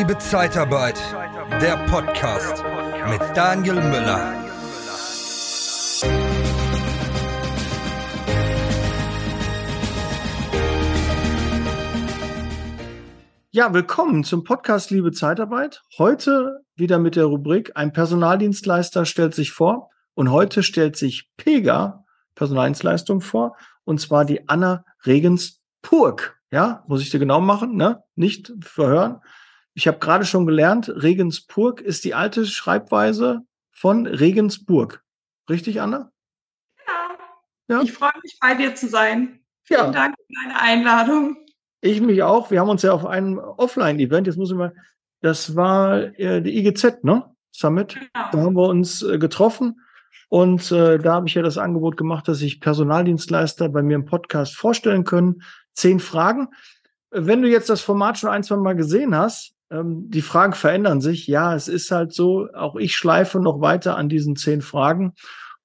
Liebe Zeitarbeit, der Podcast mit Daniel Müller. Ja, willkommen zum Podcast Liebe Zeitarbeit. Heute wieder mit der Rubrik Ein Personaldienstleister stellt sich vor. Und heute stellt sich Pega Personaldienstleistung vor. Und zwar die Anna Regensburg. Ja, muss ich dir genau machen, ne? Nicht verhören. Ich habe gerade schon gelernt, Regensburg ist die alte Schreibweise von Regensburg. Richtig, Anna? Ja. ja. Ich freue mich, bei dir zu sein. Vielen ja. Dank für deine Einladung. Ich mich auch. Wir haben uns ja auf einem Offline-Event, jetzt muss ich mal, das war äh, die IGZ, ne? Summit. Genau. Da haben wir uns äh, getroffen und äh, da habe ich ja das Angebot gemacht, dass sich Personaldienstleister bei mir im Podcast vorstellen können. Zehn Fragen. Wenn du jetzt das Format schon ein, zwei Mal gesehen hast, ähm, die Fragen verändern sich. Ja, es ist halt so, auch ich schleife noch weiter an diesen zehn Fragen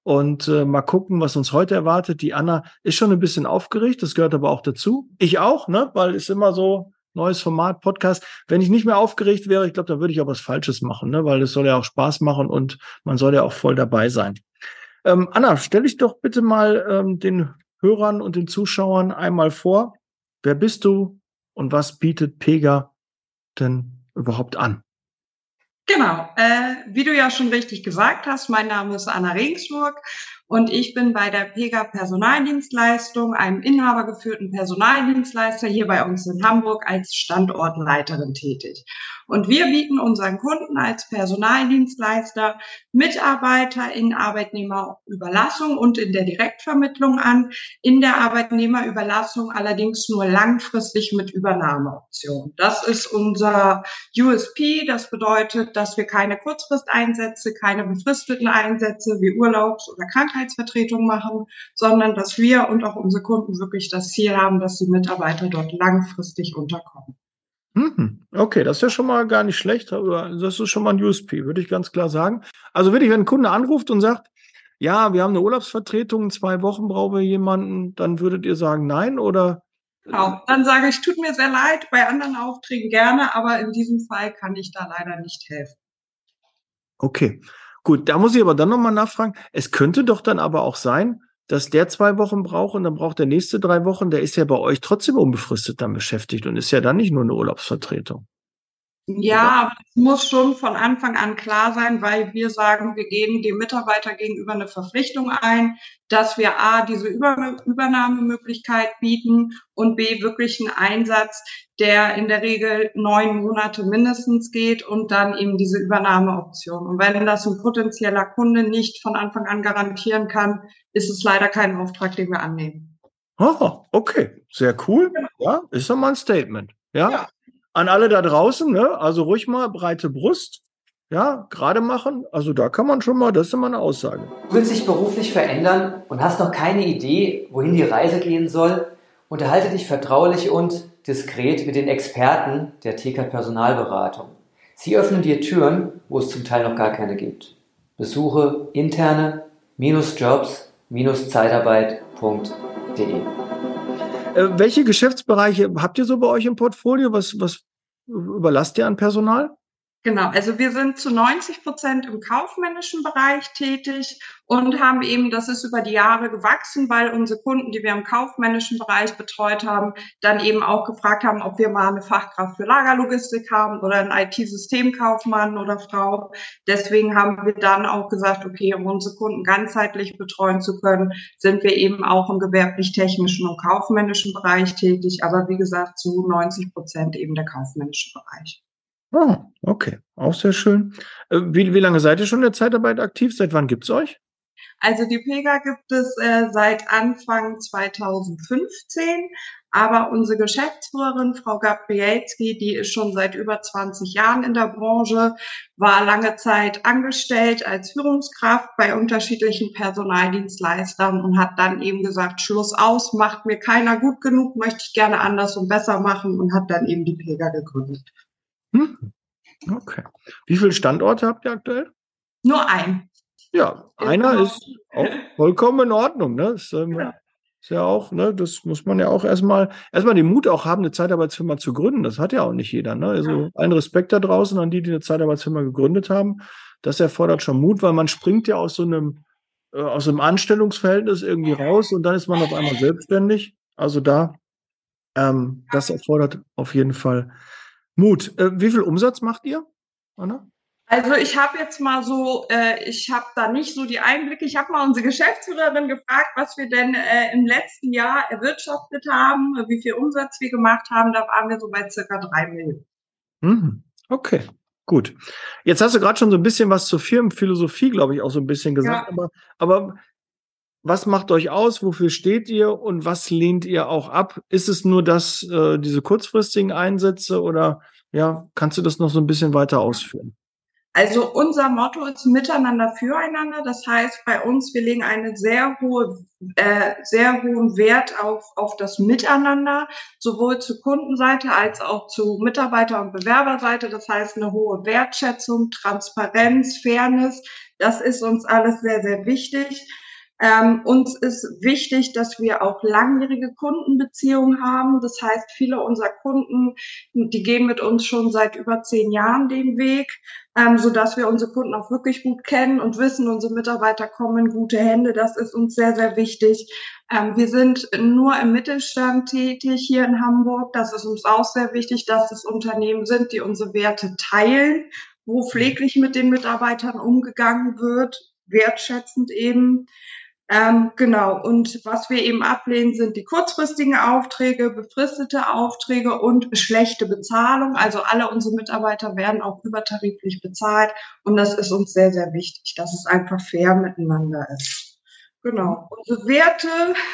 und äh, mal gucken, was uns heute erwartet. Die Anna ist schon ein bisschen aufgeregt, das gehört aber auch dazu. Ich auch, ne, weil es immer so neues Format, Podcast. Wenn ich nicht mehr aufgeregt wäre, ich glaube, dann würde ich auch was Falsches machen, ne, weil es soll ja auch Spaß machen und man soll ja auch voll dabei sein. Ähm, Anna, stell dich doch bitte mal ähm, den Hörern und den Zuschauern einmal vor. Wer bist du und was bietet Pega denn überhaupt an? Genau, äh, wie du ja schon richtig gesagt hast, mein Name ist Anna Regensburg und ich bin bei der Pega Personaldienstleistung, einem inhabergeführten Personaldienstleister hier bei uns in Hamburg als Standortleiterin tätig. Und wir bieten unseren Kunden als Personaldienstleister Mitarbeiter in Arbeitnehmerüberlassung und in der Direktvermittlung an, in der Arbeitnehmerüberlassung allerdings nur langfristig mit Übernahmeoption. Das ist unser USP. Das bedeutet, dass wir keine Kurzfristeinsätze, keine befristeten Einsätze wie Urlaubs- oder Krankheits Krankheitsvertretung machen, sondern dass wir und auch unsere Kunden wirklich das Ziel haben, dass die Mitarbeiter dort langfristig unterkommen. Mhm. Okay, das ist ja schon mal gar nicht schlecht. Das ist schon mal ein USP, würde ich ganz klar sagen. Also wirklich, wenn ein Kunde anruft und sagt, ja, wir haben eine Urlaubsvertretung, in zwei Wochen brauchen wir jemanden, dann würdet ihr sagen nein oder? Genau, dann sage ich, tut mir sehr leid, bei anderen Aufträgen gerne, aber in diesem Fall kann ich da leider nicht helfen. Okay. Gut, da muss ich aber dann nochmal nachfragen. Es könnte doch dann aber auch sein, dass der zwei Wochen braucht und dann braucht der nächste drei Wochen. Der ist ja bei euch trotzdem unbefristet dann beschäftigt und ist ja dann nicht nur eine Urlaubsvertretung. Ja, aber es muss schon von Anfang an klar sein, weil wir sagen, wir gehen dem Mitarbeiter gegenüber eine Verpflichtung ein, dass wir A, diese Über Übernahmemöglichkeit bieten und B, wirklich einen Einsatz, der in der Regel neun Monate mindestens geht und dann eben diese Übernahmeoption. Und wenn das ein potenzieller Kunde nicht von Anfang an garantieren kann, ist es leider kein Auftrag, den wir annehmen. Oh, okay, sehr cool. Genau. Ja, ist doch mal ein Statement. ja. ja an alle da draußen, ne? also ruhig mal breite Brust, ja, gerade machen. Also da kann man schon mal, das ist immer eine Aussage. Du willst dich beruflich verändern und hast noch keine Idee, wohin die Reise gehen soll? Unterhalte dich vertraulich und diskret mit den Experten der TK Personalberatung. Sie öffnen dir Türen, wo es zum Teil noch gar keine gibt. Besuche interne-jobs-zeitarbeit.de. Äh, welche Geschäftsbereiche habt ihr so bei euch im Portfolio? Was, was überlasst ihr an Personal? Genau, also wir sind zu 90 Prozent im kaufmännischen Bereich tätig und haben eben, das ist über die Jahre gewachsen, weil unsere Kunden, die wir im kaufmännischen Bereich betreut haben, dann eben auch gefragt haben, ob wir mal eine Fachkraft für Lagerlogistik haben oder einen IT-Systemkaufmann oder Frau. Deswegen haben wir dann auch gesagt, okay, um unsere Kunden ganzheitlich betreuen zu können, sind wir eben auch im gewerblich-technischen und kaufmännischen Bereich tätig, aber wie gesagt zu 90 Prozent eben der kaufmännische Bereich. Ah, okay. Auch sehr schön. Äh, wie, wie lange seid ihr schon in der Zeitarbeit aktiv? Seit wann gibt es euch? Also die Pega gibt es äh, seit Anfang 2015, aber unsere Geschäftsführerin, Frau Gabrielski, die ist schon seit über 20 Jahren in der Branche, war lange Zeit angestellt als Führungskraft bei unterschiedlichen Personaldienstleistern und hat dann eben gesagt, Schluss aus, macht mir keiner gut genug, möchte ich gerne anders und besser machen und hat dann eben die Pega gegründet. Hm. Okay. Wie viele Standorte habt ihr aktuell? Nur ein. Ja, einer ist auch vollkommen in Ordnung. Ne? Ist, ähm, ja. Ist ja auch, ne, das muss man ja auch erstmal, erstmal den Mut auch haben, eine Zeitarbeitsfirma zu gründen. Das hat ja auch nicht jeder, ne? Also allen Respekt da draußen an die, die eine Zeitarbeitsfirma gegründet haben. Das erfordert schon Mut, weil man springt ja aus so einem, äh, aus einem Anstellungsverhältnis irgendwie raus und dann ist man auf einmal selbstständig. Also da, ähm, das erfordert auf jeden Fall Mut. Äh, wie viel Umsatz macht ihr, Anna? Also ich habe jetzt mal so, äh, ich habe da nicht so die Einblicke. Ich habe mal unsere Geschäftsführerin gefragt, was wir denn äh, im letzten Jahr erwirtschaftet haben, wie viel Umsatz wir gemacht haben. Da waren wir so bei circa drei Millionen. Mhm. Okay, gut. Jetzt hast du gerade schon so ein bisschen was zur Firmenphilosophie, glaube ich, auch so ein bisschen gesagt. Ja. Aber, aber was macht euch aus? Wofür steht ihr und was lehnt ihr auch ab? Ist es nur das, äh, diese kurzfristigen Einsätze oder ja, kannst du das noch so ein bisschen weiter ausführen? Also unser Motto ist Miteinander füreinander. Das heißt bei uns, wir legen einen sehr hohe, äh, sehr hohen Wert auf, auf das Miteinander, sowohl zur Kundenseite als auch zu Mitarbeiter- und Bewerberseite. Das heißt eine hohe Wertschätzung, Transparenz, Fairness. Das ist uns alles sehr, sehr wichtig. Ähm, uns ist wichtig, dass wir auch langjährige Kundenbeziehungen haben. Das heißt, viele unserer Kunden, die gehen mit uns schon seit über zehn Jahren den Weg, ähm, so dass wir unsere Kunden auch wirklich gut kennen und wissen, unsere Mitarbeiter kommen in gute Hände. Das ist uns sehr, sehr wichtig. Ähm, wir sind nur im Mittelstand tätig hier in Hamburg. Das ist uns auch sehr wichtig, dass es Unternehmen sind, die unsere Werte teilen, wo pfleglich mit den Mitarbeitern umgegangen wird, wertschätzend eben. Ähm, genau. Und was wir eben ablehnen, sind die kurzfristigen Aufträge, befristete Aufträge und schlechte Bezahlung. Also alle unsere Mitarbeiter werden auch übertariflich bezahlt. Und das ist uns sehr, sehr wichtig, dass es einfach fair miteinander ist. Genau. Unsere Werte,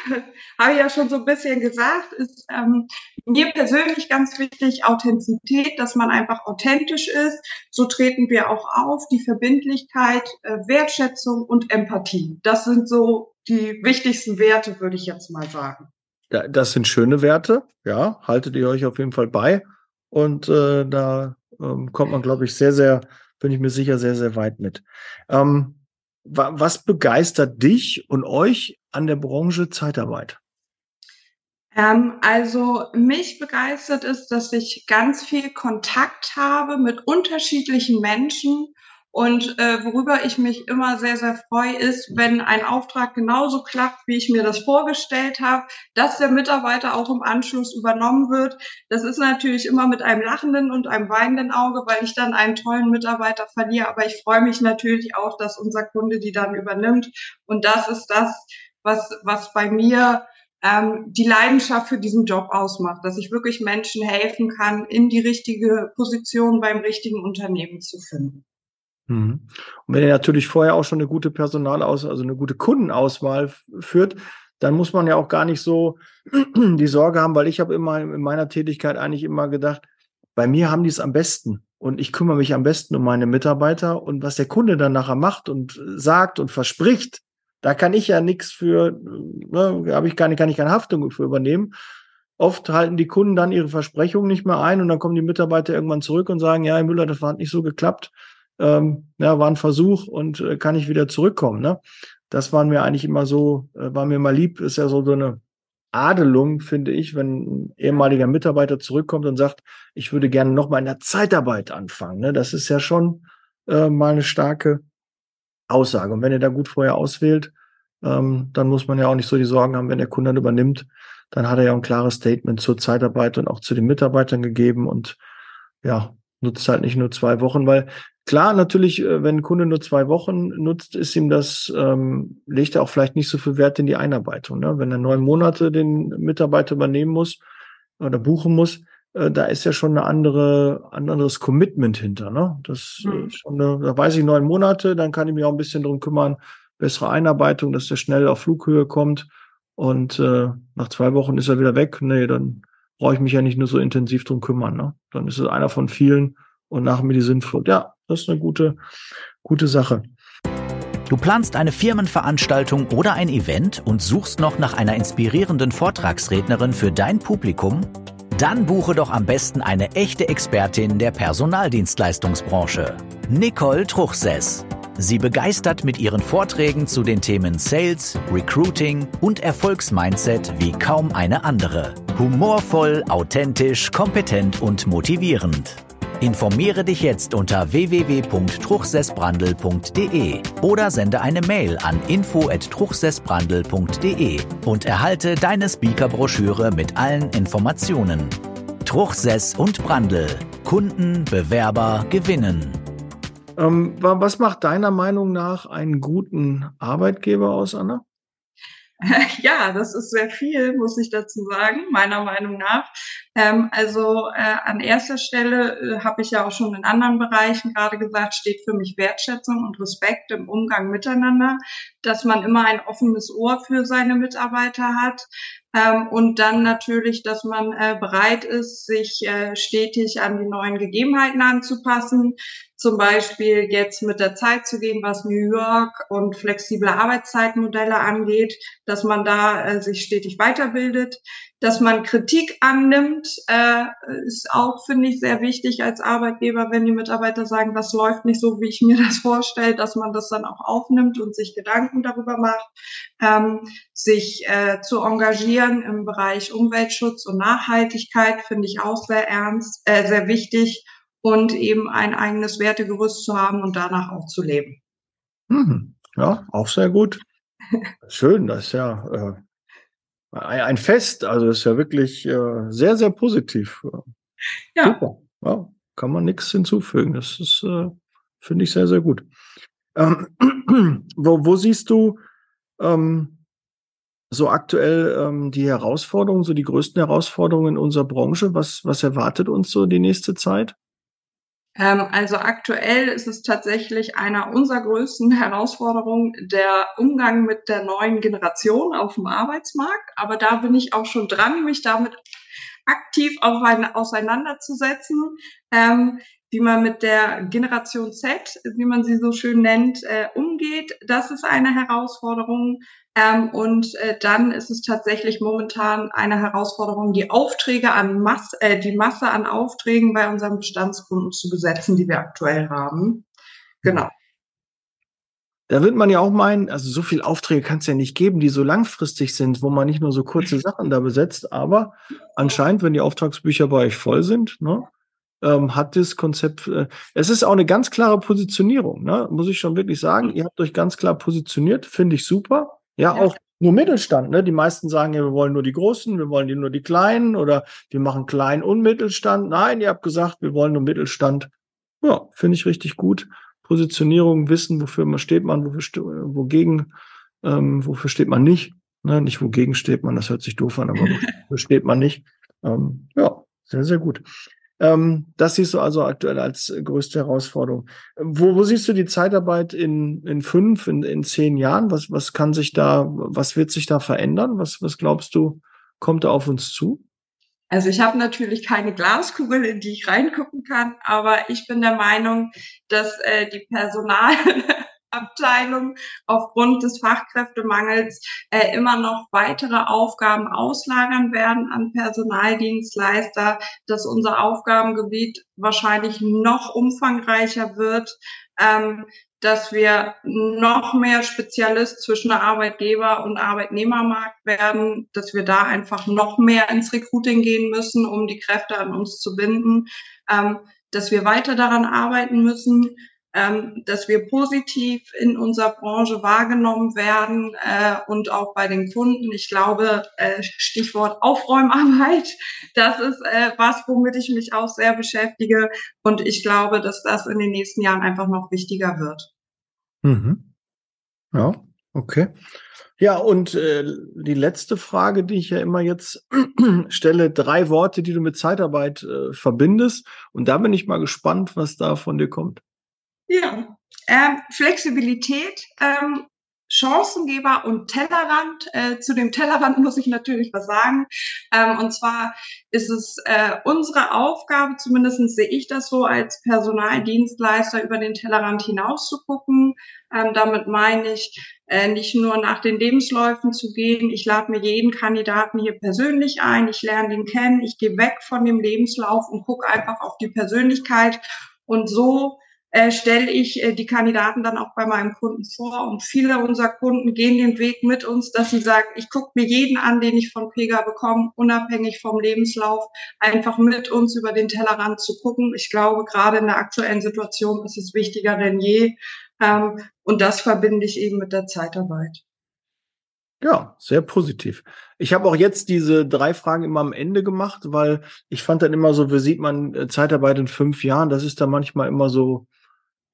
habe ich ja schon so ein bisschen gesagt, ist ähm, mir persönlich ganz wichtig, Authentizität, dass man einfach authentisch ist. So treten wir auch auf. Die Verbindlichkeit, äh, Wertschätzung und Empathie. Das sind so die wichtigsten Werte, würde ich jetzt mal sagen. Ja, das sind schöne Werte. Ja, haltet ihr euch auf jeden Fall bei. Und äh, da ähm, kommt man, glaube ich, sehr, sehr, bin ich mir sicher, sehr, sehr weit mit. Ähm, was begeistert dich und euch an der Branche Zeitarbeit? Ähm, also mich begeistert es, dass ich ganz viel Kontakt habe mit unterschiedlichen Menschen und äh, worüber ich mich immer sehr, sehr freue, ist, wenn ein Auftrag genauso klappt, wie ich mir das vorgestellt habe, dass der Mitarbeiter auch im Anschluss übernommen wird. Das ist natürlich immer mit einem lachenden und einem weinenden Auge, weil ich dann einen tollen Mitarbeiter verliere. Aber ich freue mich natürlich auch, dass unser Kunde die dann übernimmt. Und das ist das, was, was bei mir ähm, die Leidenschaft für diesen Job ausmacht, dass ich wirklich Menschen helfen kann, in die richtige Position beim richtigen Unternehmen zu finden. Mhm. Und wenn ihr natürlich vorher auch schon eine gute Personalaus, also eine gute Kundenauswahl führt, dann muss man ja auch gar nicht so die Sorge haben, weil ich habe immer in meiner Tätigkeit eigentlich immer gedacht, bei mir haben die es am besten und ich kümmere mich am besten um meine Mitarbeiter und was der Kunde dann nachher macht und sagt und verspricht, da kann ich ja nichts für, ne, habe ich keine, kann ich keine Haftung für übernehmen. Oft halten die Kunden dann ihre Versprechungen nicht mehr ein und dann kommen die Mitarbeiter irgendwann zurück und sagen, ja, Herr Müller, das hat nicht so geklappt ähm, ja, war ein Versuch und äh, kann ich wieder zurückkommen. Ne? Das waren mir eigentlich immer so, äh, war mir mal lieb, ist ja so, so eine Adelung, finde ich, wenn ein ehemaliger Mitarbeiter zurückkommt und sagt, ich würde gerne noch mal in der Zeitarbeit anfangen. Ne? Das ist ja schon äh, mal eine starke Aussage. Und wenn ihr da gut vorher auswählt, ähm, dann muss man ja auch nicht so die Sorgen haben, wenn der Kunde dann übernimmt, dann hat er ja ein klares Statement zur Zeitarbeit und auch zu den Mitarbeitern gegeben und ja, nutzt halt nicht nur zwei Wochen, weil Klar, natürlich, äh, wenn ein Kunde nur zwei Wochen nutzt, ist ihm das, ähm, legt er auch vielleicht nicht so viel Wert in die Einarbeitung. Ne? Wenn er neun Monate den Mitarbeiter übernehmen muss oder buchen muss, äh, da ist ja schon eine andere, ein anderes Commitment hinter. Ne? Das mhm. ist schon eine, da weiß ich neun Monate, dann kann ich mich auch ein bisschen drum kümmern, bessere Einarbeitung, dass der schnell auf Flughöhe kommt. Und äh, nach zwei Wochen ist er wieder weg. Nee, dann brauche ich mich ja nicht nur so intensiv drum kümmern. Ne? Dann ist es einer von vielen und nach mir die Sintflut. Ja, das ist eine gute, gute Sache. Du planst eine Firmenveranstaltung oder ein Event und suchst noch nach einer inspirierenden Vortragsrednerin für dein Publikum? Dann buche doch am besten eine echte Expertin der Personaldienstleistungsbranche, Nicole Truchsess. Sie begeistert mit ihren Vorträgen zu den Themen Sales, Recruiting und Erfolgsmindset wie kaum eine andere. Humorvoll, authentisch, kompetent und motivierend. Informiere dich jetzt unter www.truchsessbrandel.de oder sende eine Mail an info@truchsessbrandel.de und erhalte deine Speakerbroschüre mit allen Informationen. Truchsess und Brandel. Kunden, Bewerber gewinnen. Ähm, was macht deiner Meinung nach einen guten Arbeitgeber aus, Anna? Ja, das ist sehr viel, muss ich dazu sagen, meiner Meinung nach. Ähm, also äh, an erster Stelle äh, habe ich ja auch schon in anderen Bereichen gerade gesagt, steht für mich Wertschätzung und Respekt im Umgang miteinander, dass man immer ein offenes Ohr für seine Mitarbeiter hat, ähm, und dann natürlich, dass man äh, bereit ist, sich äh, stetig an die neuen Gegebenheiten anzupassen. Zum Beispiel jetzt mit der Zeit zu gehen, was New York und flexible Arbeitszeitmodelle angeht, dass man da äh, sich stetig weiterbildet. Dass man Kritik annimmt, äh, ist auch, finde ich, sehr wichtig als Arbeitgeber, wenn die Mitarbeiter sagen, das läuft nicht so, wie ich mir das vorstelle, dass man das dann auch aufnimmt und sich Gedanken darüber macht, ähm, sich äh, zu engagieren im Bereich Umweltschutz und Nachhaltigkeit, finde ich auch sehr ernst, äh, sehr wichtig und eben ein eigenes Wertegerüst zu haben und danach auch zu leben. Mhm. Ja, auch sehr gut. Schön, das ist ja äh, ein Fest. Also ist ja wirklich äh, sehr, sehr positiv. Ja. Super. Ja, kann man nichts hinzufügen. Das ist, äh, finde ich, sehr, sehr gut. Ähm, wo, wo siehst du ähm, so aktuell ähm, die Herausforderungen, so die größten Herausforderungen in unserer Branche? Was, was erwartet uns so die nächste Zeit? Ähm, also aktuell ist es tatsächlich einer unserer größten Herausforderungen der Umgang mit der neuen Generation auf dem Arbeitsmarkt. Aber da bin ich auch schon dran, mich damit aktiv auseinanderzusetzen, ähm, wie man mit der Generation Z, wie man sie so schön nennt, äh, umgeht. Das ist eine Herausforderung. Ähm, und äh, dann ist es tatsächlich momentan eine Herausforderung, die Aufträge an Masse, äh, die Masse an Aufträgen bei unseren Bestandskunden zu besetzen, die wir aktuell haben. Genau. Da wird man ja auch meinen, also so viele Aufträge kann es ja nicht geben, die so langfristig sind, wo man nicht nur so kurze Sachen da besetzt, aber anscheinend, wenn die Auftragsbücher bei euch voll sind, ne, ähm, hat das Konzept, äh, es ist auch eine ganz klare Positionierung, ne, muss ich schon wirklich sagen. Ihr habt euch ganz klar positioniert, finde ich super. Ja, ja, auch nur Mittelstand. Ne? Die meisten sagen ja, wir wollen nur die Großen, wir wollen die nur die Kleinen oder wir machen Klein- und Mittelstand. Nein, ihr habt gesagt, wir wollen nur Mittelstand. Ja, finde ich richtig gut. Positionierung, wissen, wofür man steht man, wofür, wogegen, ähm, wofür steht man nicht. Ne? Nicht wogegen steht man, das hört sich doof an, aber wofür steht man nicht. Ähm, ja, sehr, sehr gut. Ähm, das siehst du also aktuell als größte Herausforderung. Wo, wo siehst du die Zeitarbeit in, in fünf, in, in zehn Jahren? Was, was kann sich da, was wird sich da verändern? Was, was glaubst du, kommt da auf uns zu? Also ich habe natürlich keine Glaskugel, in die ich reingucken kann, aber ich bin der Meinung, dass äh, die Personal Abteilung aufgrund des Fachkräftemangels äh, immer noch weitere Aufgaben auslagern werden an Personaldienstleister, dass unser Aufgabengebiet wahrscheinlich noch umfangreicher wird, ähm, dass wir noch mehr Spezialist zwischen Arbeitgeber- und Arbeitnehmermarkt werden, dass wir da einfach noch mehr ins Recruiting gehen müssen, um die Kräfte an uns zu binden, ähm, dass wir weiter daran arbeiten müssen, ähm, dass wir positiv in unserer Branche wahrgenommen werden äh, und auch bei den Kunden. Ich glaube, äh, Stichwort Aufräumarbeit, das ist äh, was, womit ich mich auch sehr beschäftige. Und ich glaube, dass das in den nächsten Jahren einfach noch wichtiger wird. Mhm. Ja, okay. Ja, und äh, die letzte Frage, die ich ja immer jetzt stelle, drei Worte, die du mit Zeitarbeit äh, verbindest. Und da bin ich mal gespannt, was da von dir kommt. Ja, ähm, Flexibilität, ähm, Chancengeber und Tellerrand. Äh, zu dem Tellerrand muss ich natürlich was sagen. Ähm, und zwar ist es äh, unsere Aufgabe, zumindest sehe ich das so, als Personaldienstleister über den Tellerrand hinaus zu gucken. Ähm, damit meine ich, äh, nicht nur nach den Lebensläufen zu gehen. Ich lade mir jeden Kandidaten hier persönlich ein, ich lerne ihn kennen, ich gehe weg von dem Lebenslauf und gucke einfach auf die Persönlichkeit. Und so äh, stelle ich äh, die Kandidaten dann auch bei meinem Kunden vor. Und viele unserer Kunden gehen den Weg mit uns, dass sie sagen, ich gucke mir jeden an, den ich von Pega bekomme, unabhängig vom Lebenslauf, einfach mit uns über den Tellerrand zu gucken. Ich glaube, gerade in der aktuellen Situation ist es wichtiger denn je. Ähm, und das verbinde ich eben mit der Zeitarbeit. Ja, sehr positiv. Ich habe auch jetzt diese drei Fragen immer am Ende gemacht, weil ich fand dann immer so, wie sieht man äh, Zeitarbeit in fünf Jahren? Das ist da manchmal immer so,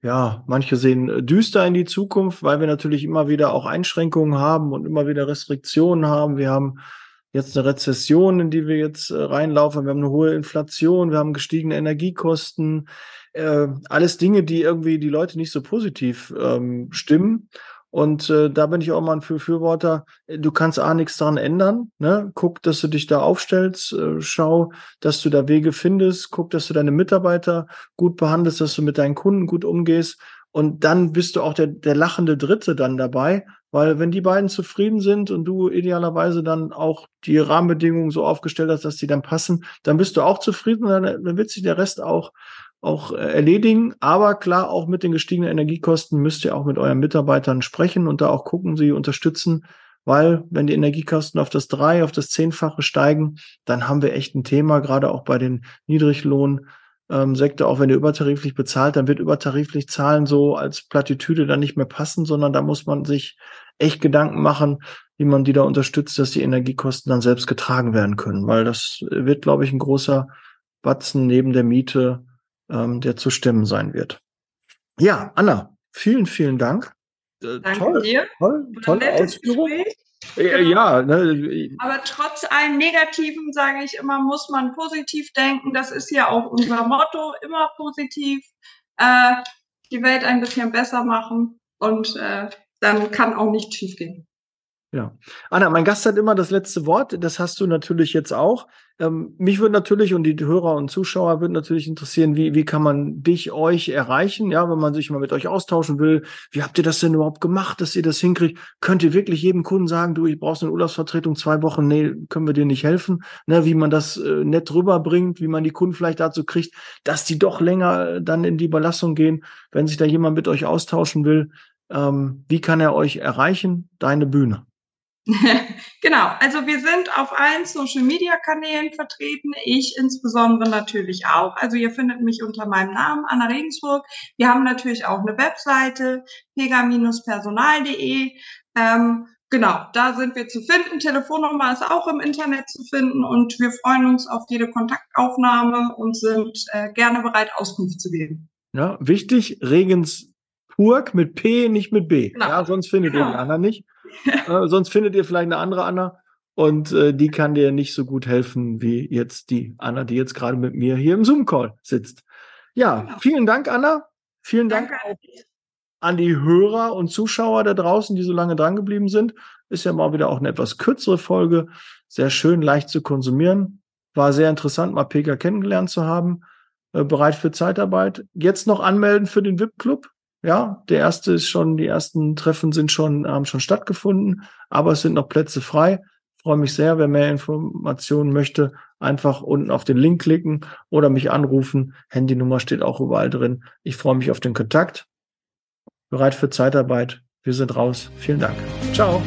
ja, manche sehen äh, düster in die Zukunft, weil wir natürlich immer wieder auch Einschränkungen haben und immer wieder Restriktionen haben. Wir haben jetzt eine Rezession, in die wir jetzt äh, reinlaufen. Wir haben eine hohe Inflation, wir haben gestiegene Energiekosten, äh, alles Dinge, die irgendwie die Leute nicht so positiv ähm, stimmen. Und äh, da bin ich auch mal ein Befürworter. Du kannst A nichts daran ändern. Ne? Guck, dass du dich da aufstellst. Äh, schau, dass du da Wege findest. Guck, dass du deine Mitarbeiter gut behandelst, dass du mit deinen Kunden gut umgehst. Und dann bist du auch der, der lachende Dritte dann dabei. Weil wenn die beiden zufrieden sind und du idealerweise dann auch die Rahmenbedingungen so aufgestellt hast, dass die dann passen, dann bist du auch zufrieden und dann, dann wird sich der Rest auch auch äh, erledigen. Aber klar, auch mit den gestiegenen Energiekosten müsst ihr auch mit euren Mitarbeitern sprechen und da auch gucken, sie unterstützen, weil wenn die Energiekosten auf das drei, auf das zehnfache steigen, dann haben wir echt ein Thema, gerade auch bei den Niedriglohn. Ähm, Sektor, auch wenn ihr übertariflich bezahlt, dann wird übertariflich zahlen so als Plattitüde dann nicht mehr passen, sondern da muss man sich echt Gedanken machen, wie man die da unterstützt, dass die Energiekosten dann selbst getragen werden können, weil das wird, glaube ich, ein großer Batzen neben der Miete, ähm, der zu stemmen sein wird. Ja, Anna, vielen, vielen Dank. Äh, Danke toll, dir. Toll, tolle Ausführung. Genau. Ja, ne. Aber trotz allem Negativen, sage ich immer, muss man positiv denken. Das ist ja auch unser Motto, immer positiv äh, die Welt ein bisschen besser machen und äh, dann kann auch nichts schiefgehen. Ja. Anna, mein Gast hat immer das letzte Wort. Das hast du natürlich jetzt auch. Ähm, mich würde natürlich und die Hörer und Zuschauer würden natürlich interessieren, wie, wie kann man dich, euch erreichen? Ja, wenn man sich mal mit euch austauschen will. Wie habt ihr das denn überhaupt gemacht, dass ihr das hinkriegt? Könnt ihr wirklich jedem Kunden sagen, du, ich brauchst eine Urlaubsvertretung zwei Wochen? Nee, können wir dir nicht helfen. Ne, wie man das äh, nett rüberbringt, wie man die Kunden vielleicht dazu kriegt, dass die doch länger äh, dann in die Überlassung gehen, wenn sich da jemand mit euch austauschen will. Ähm, wie kann er euch erreichen? Deine Bühne. genau, also wir sind auf allen Social-Media-Kanälen vertreten, ich insbesondere natürlich auch. Also ihr findet mich unter meinem Namen, Anna Regensburg. Wir haben natürlich auch eine Webseite, pega-personal.de. Ähm, genau, da sind wir zu finden. Telefonnummer ist auch im Internet zu finden und wir freuen uns auf jede Kontaktaufnahme und sind äh, gerne bereit, Auskunft zu geben. Ja, wichtig, Regensburg mit P, nicht mit B. Genau. Ja, sonst findet genau. ihr die anderen nicht. äh, sonst findet ihr vielleicht eine andere Anna und äh, die kann dir nicht so gut helfen wie jetzt die Anna, die jetzt gerade mit mir hier im Zoom-Call sitzt. Ja, genau. vielen Dank, Anna. Vielen Dank Danke. auch an die Hörer und Zuschauer da draußen, die so lange dran geblieben sind. Ist ja mal wieder auch eine etwas kürzere Folge. Sehr schön, leicht zu konsumieren. War sehr interessant, mal Pega kennengelernt zu haben. Äh, bereit für Zeitarbeit. Jetzt noch anmelden für den VIP-Club. Ja, der erste ist schon, die ersten Treffen sind schon, haben schon stattgefunden, aber es sind noch Plätze frei. Freue mich sehr, wer mehr Informationen möchte, einfach unten auf den Link klicken oder mich anrufen. Handynummer steht auch überall drin. Ich freue mich auf den Kontakt. Bereit für Zeitarbeit. Wir sind raus. Vielen Dank. Ciao.